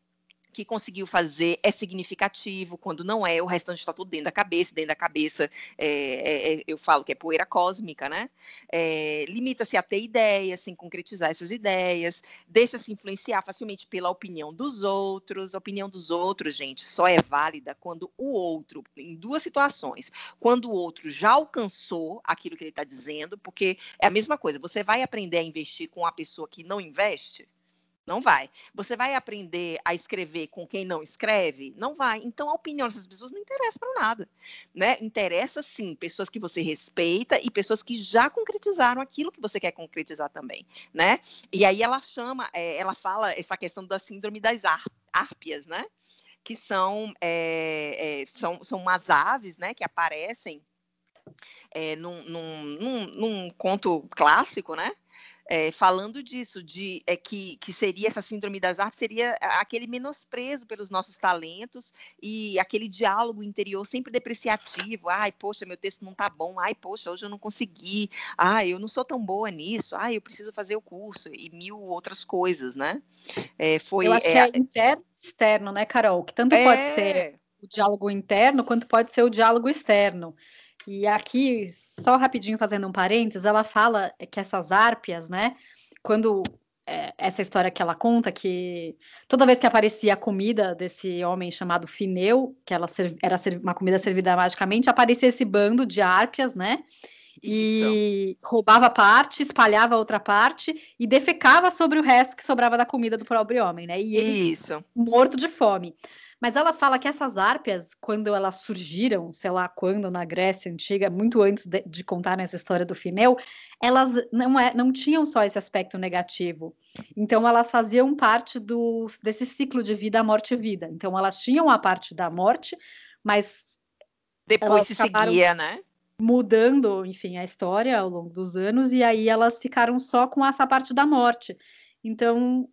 que conseguiu fazer é significativo, quando não é, o restante está tudo dentro da cabeça, dentro da cabeça, é, é, é eu falo que é poeira cósmica, né? É, Limita-se a ter ideias, sem concretizar essas ideias, deixa-se influenciar facilmente pela opinião dos outros. A opinião dos outros, gente, só é válida quando o outro, em duas situações, quando o outro já alcançou aquilo que ele está dizendo, porque é a mesma coisa, você vai aprender a investir com a pessoa que não investe? Não vai. Você vai aprender a escrever com quem não escreve? Não vai. Então a opinião dessas pessoas não interessa para nada, né? Interessa sim pessoas que você respeita e pessoas que já concretizaram aquilo que você quer concretizar também, né? E aí ela chama, é, ela fala essa questão da síndrome das árpias, né? Que são, é, é, são, são umas aves, né? Que aparecem é, num, num, num, num conto clássico, né? É, falando disso, de é, que, que seria essa síndrome das artes, seria aquele menosprezo pelos nossos talentos e aquele diálogo interior sempre depreciativo. Ai, poxa, meu texto não tá bom. Ai, poxa, hoje eu não consegui. Ai, eu não sou tão boa nisso. Ai, eu preciso fazer o curso e mil outras coisas, né? É, foi, eu acho é, que é interno e externo, né, Carol? Que tanto pode ser é. o diálogo interno quanto pode ser o diálogo externo. E aqui, só rapidinho fazendo um parênteses, ela fala que essas árpias, né? Quando é, essa história que ela conta, que toda vez que aparecia a comida desse homem chamado Fineu, que ela era uma comida servida magicamente, aparecia esse bando de árpias, né? E Isso. roubava parte, espalhava outra parte e defecava sobre o resto que sobrava da comida do pobre homem, né? E ele Isso. morto de fome. Mas ela fala que essas árpias, quando elas surgiram, sei lá quando, na Grécia Antiga, muito antes de, de contar nessa história do Fineu, elas não, é, não tinham só esse aspecto negativo. Então, elas faziam parte do, desse ciclo de vida, morte e vida. Então, elas tinham a parte da morte, mas. Depois se seguia, né? Mudando, enfim, a história ao longo dos anos, e aí elas ficaram só com essa parte da morte. Então,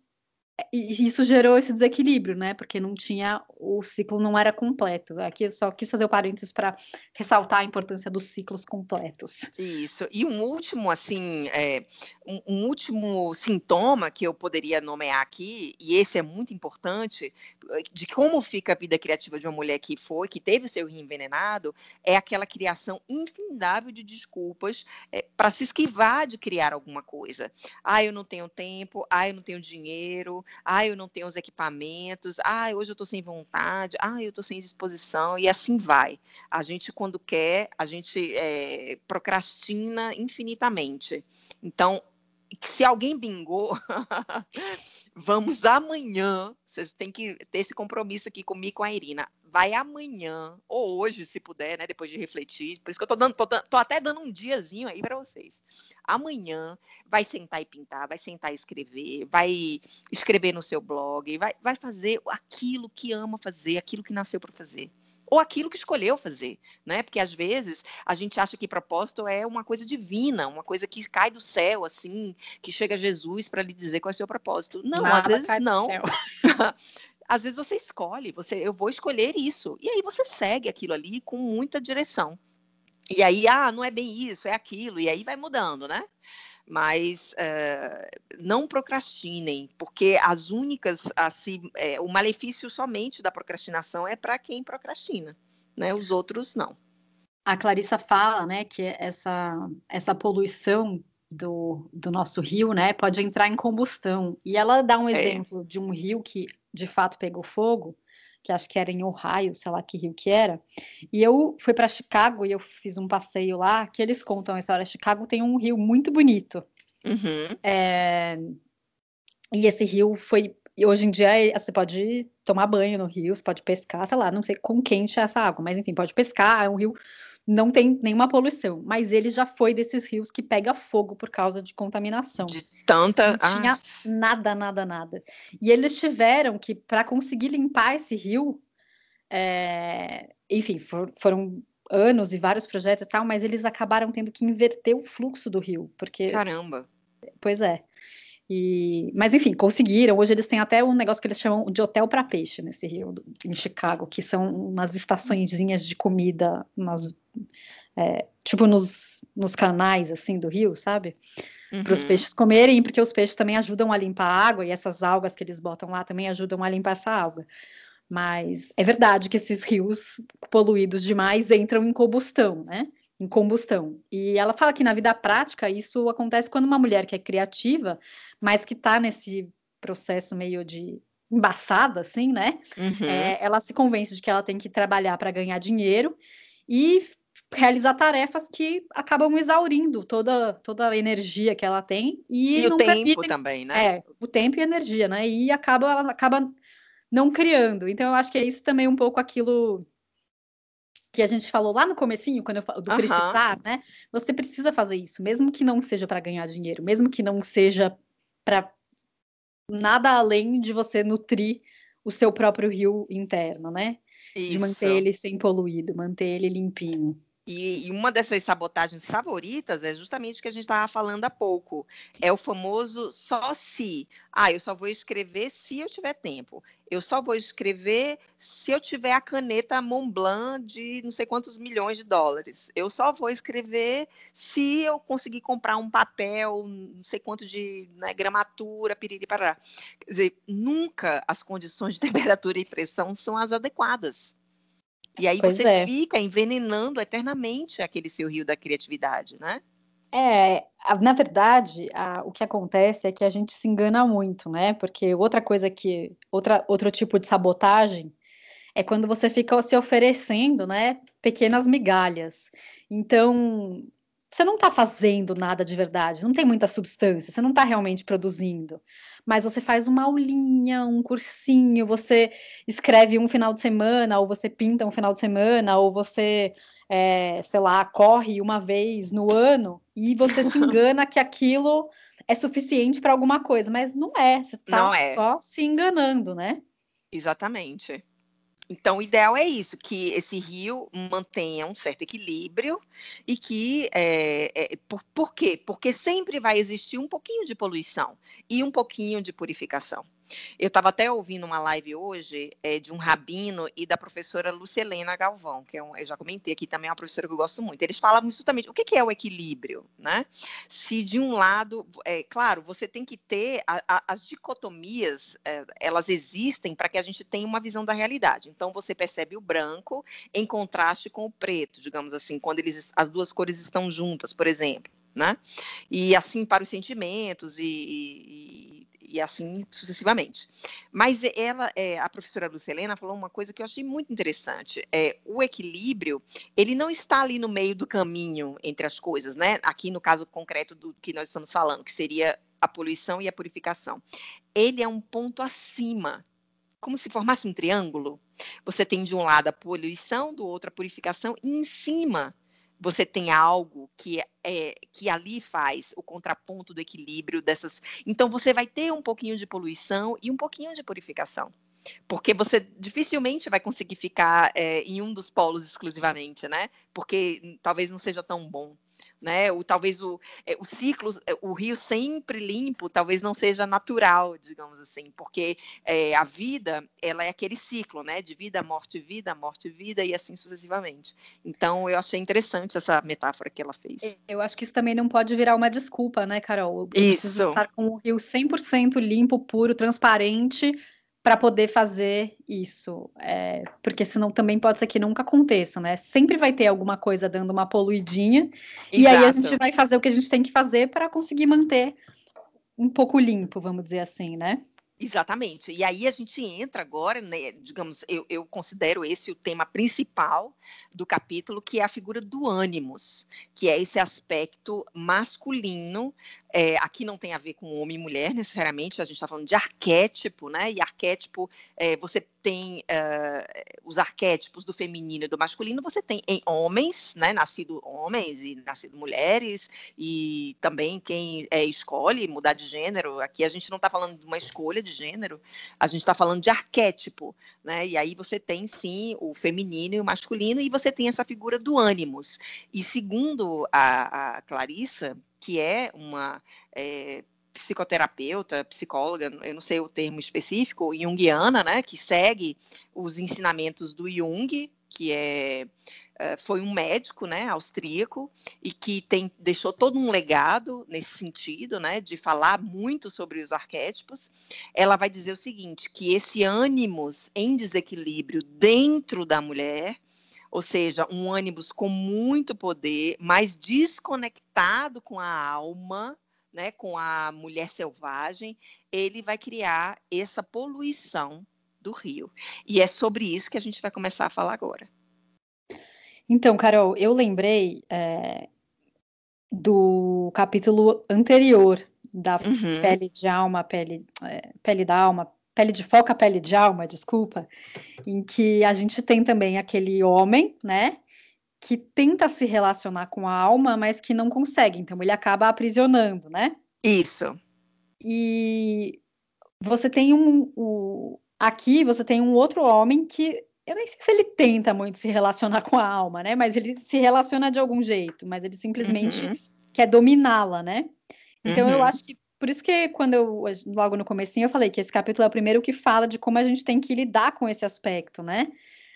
isso gerou esse desequilíbrio, né? Porque não tinha, o ciclo não era completo. Aqui eu só quis fazer o parênteses para ressaltar a importância dos ciclos completos. Isso. E um último, assim, é, um, um, último sintoma que eu poderia nomear aqui, e esse é muito importante, de como fica a vida criativa de uma mulher que foi, que teve o seu rim envenenado, é aquela criação infindável de desculpas é, para se esquivar de criar alguma coisa. Ah, eu não tenho tempo, ah, eu não tenho dinheiro, ah, eu não tenho os equipamentos, ah, hoje eu estou sem vontade, ah, eu estou sem disposição, e assim vai. A gente, quando quer, a gente é, procrastina infinitamente. Então, se alguém bingou, vamos amanhã. Vocês têm que ter esse compromisso aqui comigo com a Irina. Vai amanhã, ou hoje, se puder, né? Depois de refletir. Por isso que eu tô dando, tô, tô até dando um diazinho aí para vocês. Amanhã vai sentar e pintar, vai sentar e escrever, vai escrever no seu blog, vai, vai fazer aquilo que ama fazer, aquilo que nasceu para fazer ou aquilo que escolheu fazer, né? Porque às vezes a gente acha que propósito é uma coisa divina, uma coisa que cai do céu, assim, que chega Jesus para lhe dizer qual é o seu propósito. Não, Nada às vezes não. às vezes você escolhe, você, eu vou escolher isso, e aí você segue aquilo ali com muita direção. E aí, ah, não é bem isso, é aquilo, e aí vai mudando, né? mas uh, não procrastinem, porque as únicas, assim, é, o malefício somente da procrastinação é para quem procrastina, né? Os outros não. A Clarissa fala, né, que essa essa poluição do, do nosso rio, né, pode entrar em combustão. E ela dá um é. exemplo é. de um rio que de fato pegou fogo, que acho que era em Ohio, sei lá que rio que era. E eu fui para Chicago e eu fiz um passeio lá, que eles contam a história. Chicago tem um rio muito bonito. Uhum. É... E esse rio foi. Hoje em dia você pode tomar banho no rio, você pode pescar, sei lá, não sei com quente é essa água, mas enfim, pode pescar, é um rio não tem nenhuma poluição, mas ele já foi desses rios que pega fogo por causa de contaminação. De tanta. Não tinha ah. nada, nada, nada. E eles tiveram que, para conseguir limpar esse rio, é... enfim, for, foram anos e vários projetos e tal, mas eles acabaram tendo que inverter o fluxo do rio, porque. Caramba! Pois é. E, mas enfim, conseguiram. Hoje eles têm até um negócio que eles chamam de hotel para peixe nesse rio, em Chicago, que são umas estaçõezinhas de comida, umas, é, tipo nos, nos canais assim do rio, sabe? Uhum. Para os peixes comerem, porque os peixes também ajudam a limpar a água e essas algas que eles botam lá também ajudam a limpar essa água. Mas é verdade que esses rios poluídos demais entram em combustão, né? Em combustão. E ela fala que na vida prática isso acontece quando uma mulher que é criativa, mas que está nesse processo meio de embaçada, assim, né? Uhum. É, ela se convence de que ela tem que trabalhar para ganhar dinheiro e realizar tarefas que acabam exaurindo toda, toda a energia que ela tem e, e o tempo permitem, também, né? É, o tempo e a energia, né? E acaba ela acaba não criando. Então eu acho que é isso também um pouco aquilo que a gente falou lá no comecinho, quando eu falo do uhum. precisar, né? Você precisa fazer isso, mesmo que não seja para ganhar dinheiro, mesmo que não seja para nada além de você nutrir o seu próprio rio interno, né? Isso. De manter ele sem poluído, manter ele limpinho. E, e, uma dessas sabotagens favoritas é justamente o que a gente estava falando há pouco. É o famoso só se. Ah, eu só vou escrever se eu tiver tempo. Eu só vou escrever se eu tiver a caneta Montblanc de não sei quantos milhões de dólares. Eu só vou escrever se eu conseguir comprar um papel, não sei quanto de né, gramatura, piriri, parará. Quer dizer, nunca as condições de temperatura e pressão são as adequadas. E aí pois você é. fica envenenando eternamente aquele seu rio da criatividade, né? É, na verdade, a, o que acontece é que a gente se engana muito, né? Porque outra coisa que, outra, outro tipo de sabotagem é quando você fica se oferecendo, né, pequenas migalhas. Então, você não está fazendo nada de verdade, não tem muita substância, você não está realmente produzindo. Mas você faz uma aulinha, um cursinho, você escreve um final de semana, ou você pinta um final de semana, ou você, é, sei lá, corre uma vez no ano, e você se engana que aquilo é suficiente para alguma coisa, mas não é, você está é. só se enganando, né? Exatamente. Então, o ideal é isso, que esse rio mantenha um certo equilíbrio e que. É, é, por, por quê? Porque sempre vai existir um pouquinho de poluição e um pouquinho de purificação. Eu estava até ouvindo uma live hoje é, de um rabino e da professora Lucelena Galvão, que é um, eu já comentei aqui também, é uma professora que eu gosto muito. Eles falavam justamente o que, que é o equilíbrio, né? Se de um lado, é claro, você tem que ter a, a, as dicotomias, é, elas existem para que a gente tenha uma visão da realidade. Então você percebe o branco em contraste com o preto, digamos assim, quando eles, as duas cores estão juntas, por exemplo. Né? E assim para os sentimentos e, e e assim sucessivamente. Mas ela, é, a professora Lucelena falou uma coisa que eu achei muito interessante. É, o equilíbrio, ele não está ali no meio do caminho entre as coisas, né? Aqui no caso concreto do que nós estamos falando, que seria a poluição e a purificação. Ele é um ponto acima, como se formasse um triângulo. Você tem de um lado a poluição, do outro a purificação, e em cima você tem algo que é, que ali faz o contraponto do equilíbrio dessas. Então você vai ter um pouquinho de poluição e um pouquinho de purificação. Porque você dificilmente vai conseguir ficar é, em um dos polos exclusivamente, né? Porque talvez não seja tão bom né? O, talvez o, é, o ciclo, é, o rio sempre limpo, talvez não seja natural, digamos assim, porque é, a vida, ela é aquele ciclo, né? De vida, morte, vida, morte, vida e assim sucessivamente. Então, eu achei interessante essa metáfora que ela fez. É, eu acho que isso também não pode virar uma desculpa, né, Carol? Eu preciso isso. estar com o rio 100% limpo, puro, transparente, para poder fazer isso, é, porque senão também pode ser que nunca aconteça, né? Sempre vai ter alguma coisa dando uma poluidinha, Exato. e aí a gente vai fazer o que a gente tem que fazer para conseguir manter um pouco limpo, vamos dizer assim, né? Exatamente. E aí a gente entra agora, né, digamos, eu, eu, considero esse o tema principal do capítulo, que é a figura do ânimos, que é esse aspecto masculino. É, aqui não tem a ver com homem e mulher necessariamente, a gente está falando de arquétipo, né? E arquétipo, é, você tem uh, os arquétipos do feminino e do masculino, você tem em homens, né, nascido homens e nascido mulheres, e também quem é, escolhe mudar de gênero. Aqui a gente não está falando de uma escolha de gênero, a gente está falando de arquétipo, né? E aí você tem sim o feminino e o masculino, e você tem essa figura do ânimos. E segundo a, a Clarissa, que é uma é, psicoterapeuta, psicóloga, eu não sei o termo específico, junguiana, né, que segue os ensinamentos do Jung, que é, é foi um médico, né, austríaco e que tem deixou todo um legado nesse sentido, né, de falar muito sobre os arquétipos. Ela vai dizer o seguinte, que esse ânimos em desequilíbrio dentro da mulher ou seja, um ânimos com muito poder, mas desconectado com a alma, né, com a mulher selvagem, ele vai criar essa poluição do rio. E é sobre isso que a gente vai começar a falar agora. Então, Carol, eu lembrei é, do capítulo anterior da uhum. pele de alma, pele, é, pele da alma, pele de foca, pele de alma, desculpa, em que a gente tem também aquele homem, né, que tenta se relacionar com a alma, mas que não consegue. Então ele acaba aprisionando, né? Isso. E você tem um, aqui você tem um outro homem que eu nem sei se ele tenta muito se relacionar com a alma, né? Mas ele se relaciona de algum jeito, mas ele simplesmente uhum. quer dominá-la, né? Então uhum. eu acho que por isso que quando eu logo no comecinho eu falei que esse capítulo é o primeiro que fala de como a gente tem que lidar com esse aspecto, né?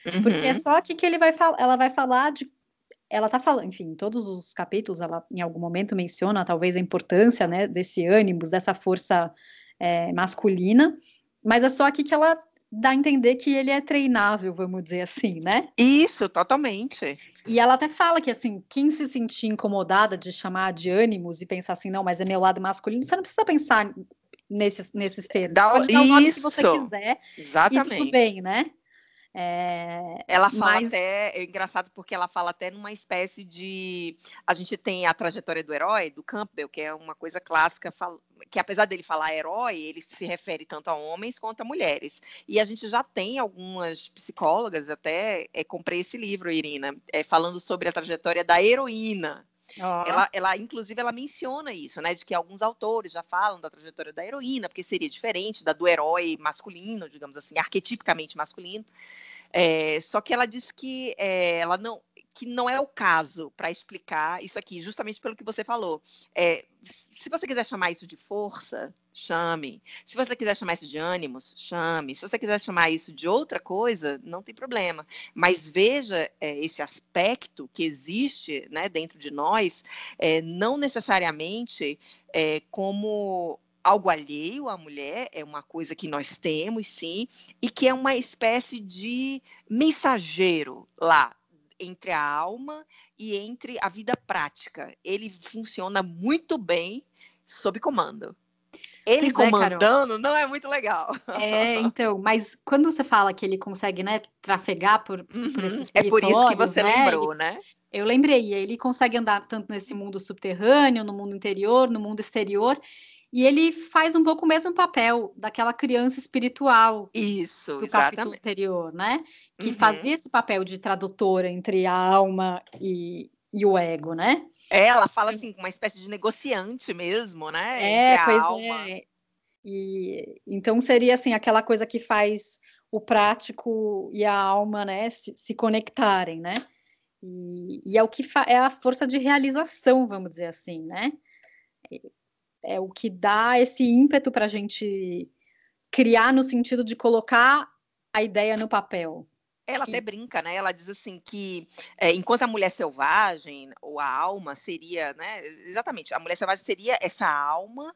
Uhum. Porque é uhum. só aqui que ele vai ela vai falar de ela tá falando, enfim, em todos os capítulos ela em algum momento menciona talvez a importância, né, desse ânimo, dessa força é, masculina, mas é só aqui que ela dá a entender que ele é treinável, vamos dizer assim, né? Isso, totalmente. E ela até fala que, assim, quem se sentir incomodada de chamar de ânimos e pensar assim, não, mas é meu lado masculino, você não precisa pensar nesses, nesses termos. Dá, pode dar o nome que você quiser. Exatamente. E tudo bem, né? É, ela fala mas... até, é engraçado porque ela fala até numa espécie de. A gente tem a trajetória do herói, do Campbell, que é uma coisa clássica, que apesar dele falar herói, ele se refere tanto a homens quanto a mulheres. E a gente já tem algumas psicólogas, até é, comprei esse livro, Irina, é, falando sobre a trajetória da heroína. Oh. Ela, ela, inclusive, ela menciona isso, né? De que alguns autores já falam da trajetória da heroína, porque seria diferente da do herói masculino, digamos assim, arquetipicamente masculino. É, só que ela diz que é, ela não, que não é o caso para explicar isso aqui, justamente pelo que você falou. É, se você quiser chamar isso de força, chame. Se você quiser chamar isso de ânimos, chame. Se você quiser chamar isso de outra coisa, não tem problema. Mas veja é, esse aspecto que existe né, dentro de nós, é, não necessariamente é, como algo alheio à mulher, é uma coisa que nós temos, sim, e que é uma espécie de mensageiro lá entre a alma e entre a vida prática. Ele funciona muito bem sob comando. Ele pois é, comandando é, não é muito legal. É, então, mas quando você fala que ele consegue, né, trafegar por, uhum, por esses É por isso que você né, lembrou, né? Eu lembrei, ele consegue andar tanto nesse mundo subterrâneo, no mundo interior, no mundo exterior, e ele faz um pouco o mesmo papel daquela criança espiritual. Isso, do exatamente. capítulo anterior, né? Que uhum. fazia esse papel de tradutora entre a alma e, e o ego, né? É, ela fala assim, uma espécie de negociante mesmo, né? É, pois alma. é. E então seria assim aquela coisa que faz o prático e a alma, né, se, se conectarem, né? E, e, é o que é a força de realização, vamos dizer assim, né? é o que dá esse ímpeto para a gente criar no sentido de colocar a ideia no papel. Ela até brinca, né? Ela diz assim que é, enquanto a mulher selvagem ou a alma seria, né? Exatamente, a mulher selvagem seria essa alma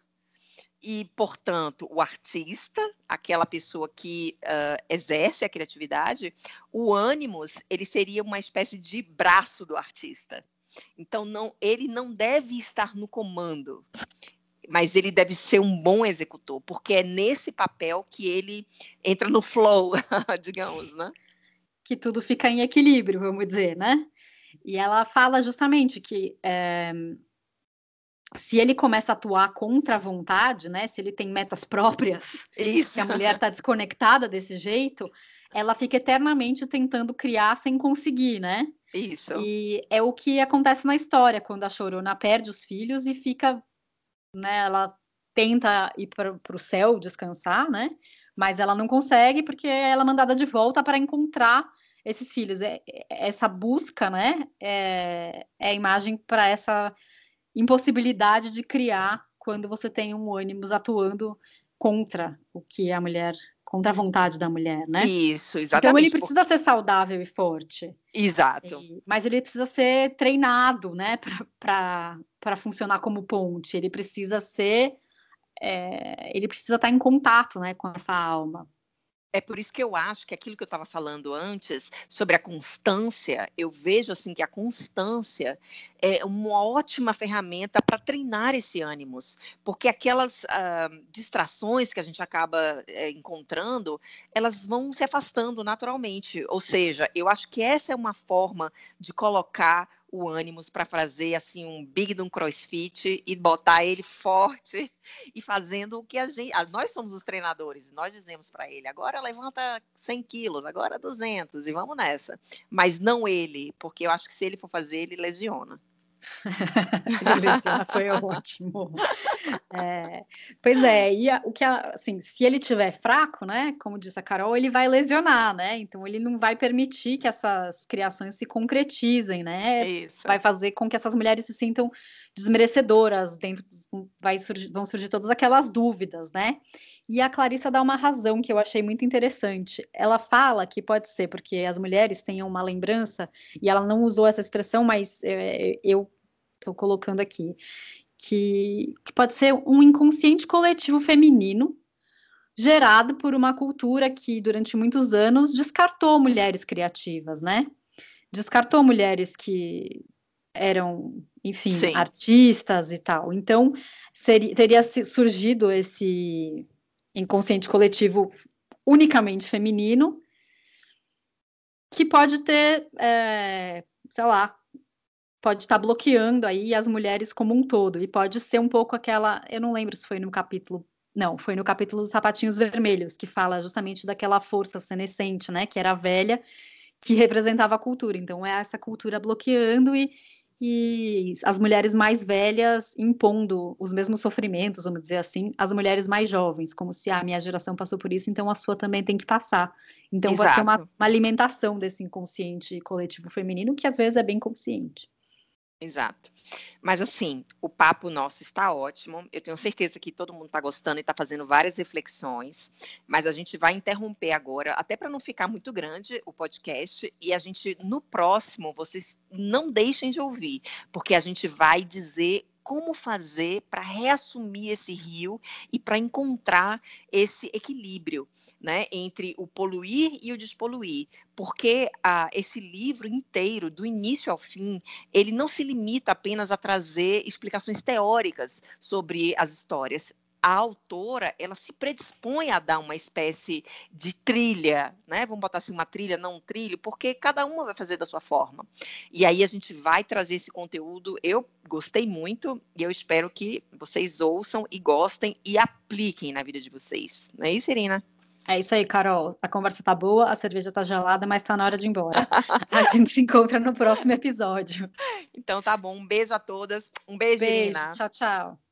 e, portanto, o artista, aquela pessoa que uh, exerce a criatividade, o ânimos, ele seria uma espécie de braço do artista. Então, não, ele não deve estar no comando mas ele deve ser um bom executor, porque é nesse papel que ele entra no flow, digamos, né? Que tudo fica em equilíbrio, vamos dizer, né? E ela fala justamente que é, se ele começa a atuar contra a vontade, né? Se ele tem metas próprias, Isso. que a mulher está desconectada desse jeito, ela fica eternamente tentando criar sem conseguir, né? Isso. E é o que acontece na história, quando a Chorona perde os filhos e fica né? Ela tenta ir para o céu descansar, né? Mas ela não consegue porque ela é mandada de volta para encontrar esses filhos. É, é, essa busca, né? É, é a imagem para essa impossibilidade de criar quando você tem um ânimos atuando contra o que a mulher contra a vontade da mulher, né? Isso, exatamente. Então ele precisa ser saudável e forte. Exato. E, mas ele precisa ser treinado, né, para funcionar como ponte. Ele precisa ser, é, ele precisa estar em contato, né, com essa alma. É por isso que eu acho que aquilo que eu estava falando antes sobre a constância, eu vejo assim que a constância é uma ótima ferramenta para treinar esse ânimos, porque aquelas uh, distrações que a gente acaba é, encontrando, elas vão se afastando naturalmente. Ou seja, eu acho que essa é uma forma de colocar o ânimos para fazer assim um big de um crossfit e botar ele forte e fazendo o que a gente. Nós somos os treinadores, nós dizemos para ele: agora levanta 100 quilos, agora 200 e vamos nessa. Mas não ele, porque eu acho que se ele for fazer, ele lesiona. lesiona, foi ótimo. É, pois é, e a, o que a, assim, se ele tiver fraco, né, como disse a Carol, ele vai lesionar, né? Então ele não vai permitir que essas criações se concretizem, né? Isso. Vai fazer com que essas mulheres se sintam desmerecedoras, dentro vai surgir, vão surgir todas aquelas dúvidas, né? E a Clarissa dá uma razão que eu achei muito interessante. Ela fala que pode ser porque as mulheres tenham uma lembrança, e ela não usou essa expressão, mas é, eu estou colocando aqui, que, que pode ser um inconsciente coletivo feminino gerado por uma cultura que durante muitos anos descartou mulheres criativas, né? Descartou mulheres que eram, enfim, Sim. artistas e tal. Então, seria, teria surgido esse inconsciente coletivo unicamente feminino, que pode ter, é, sei lá, pode estar bloqueando aí as mulheres como um todo, e pode ser um pouco aquela, eu não lembro se foi no capítulo, não, foi no capítulo dos sapatinhos vermelhos, que fala justamente daquela força senescente, né, que era velha, que representava a cultura, então é essa cultura bloqueando e, e as mulheres mais velhas impondo os mesmos sofrimentos, vamos dizer assim, às mulheres mais jovens, como se a minha geração passou por isso, então a sua também tem que passar. Então Exato. pode ser uma, uma alimentação desse inconsciente coletivo feminino, que às vezes é bem consciente. Exato. Mas assim, o papo nosso está ótimo. Eu tenho certeza que todo mundo está gostando e está fazendo várias reflexões. Mas a gente vai interromper agora, até para não ficar muito grande o podcast. E a gente, no próximo, vocês não deixem de ouvir, porque a gente vai dizer como fazer para reassumir esse rio e para encontrar esse equilíbrio né, entre o poluir e o despoluir. Porque ah, esse livro inteiro, do início ao fim, ele não se limita apenas a trazer explicações teóricas sobre as histórias a autora ela se predispõe a dar uma espécie de trilha, né? Vamos botar assim uma trilha, não um trilho, porque cada uma vai fazer da sua forma. E aí a gente vai trazer esse conteúdo. Eu gostei muito e eu espero que vocês ouçam e gostem e apliquem na vida de vocês. Não é isso, Irina? É isso aí, Carol. A conversa tá boa, a cerveja tá gelada, mas tá na hora de ir embora. A gente se encontra no próximo episódio. Então tá bom. Um beijo a todas. Um beijo, beijo Irina. Tchau, tchau.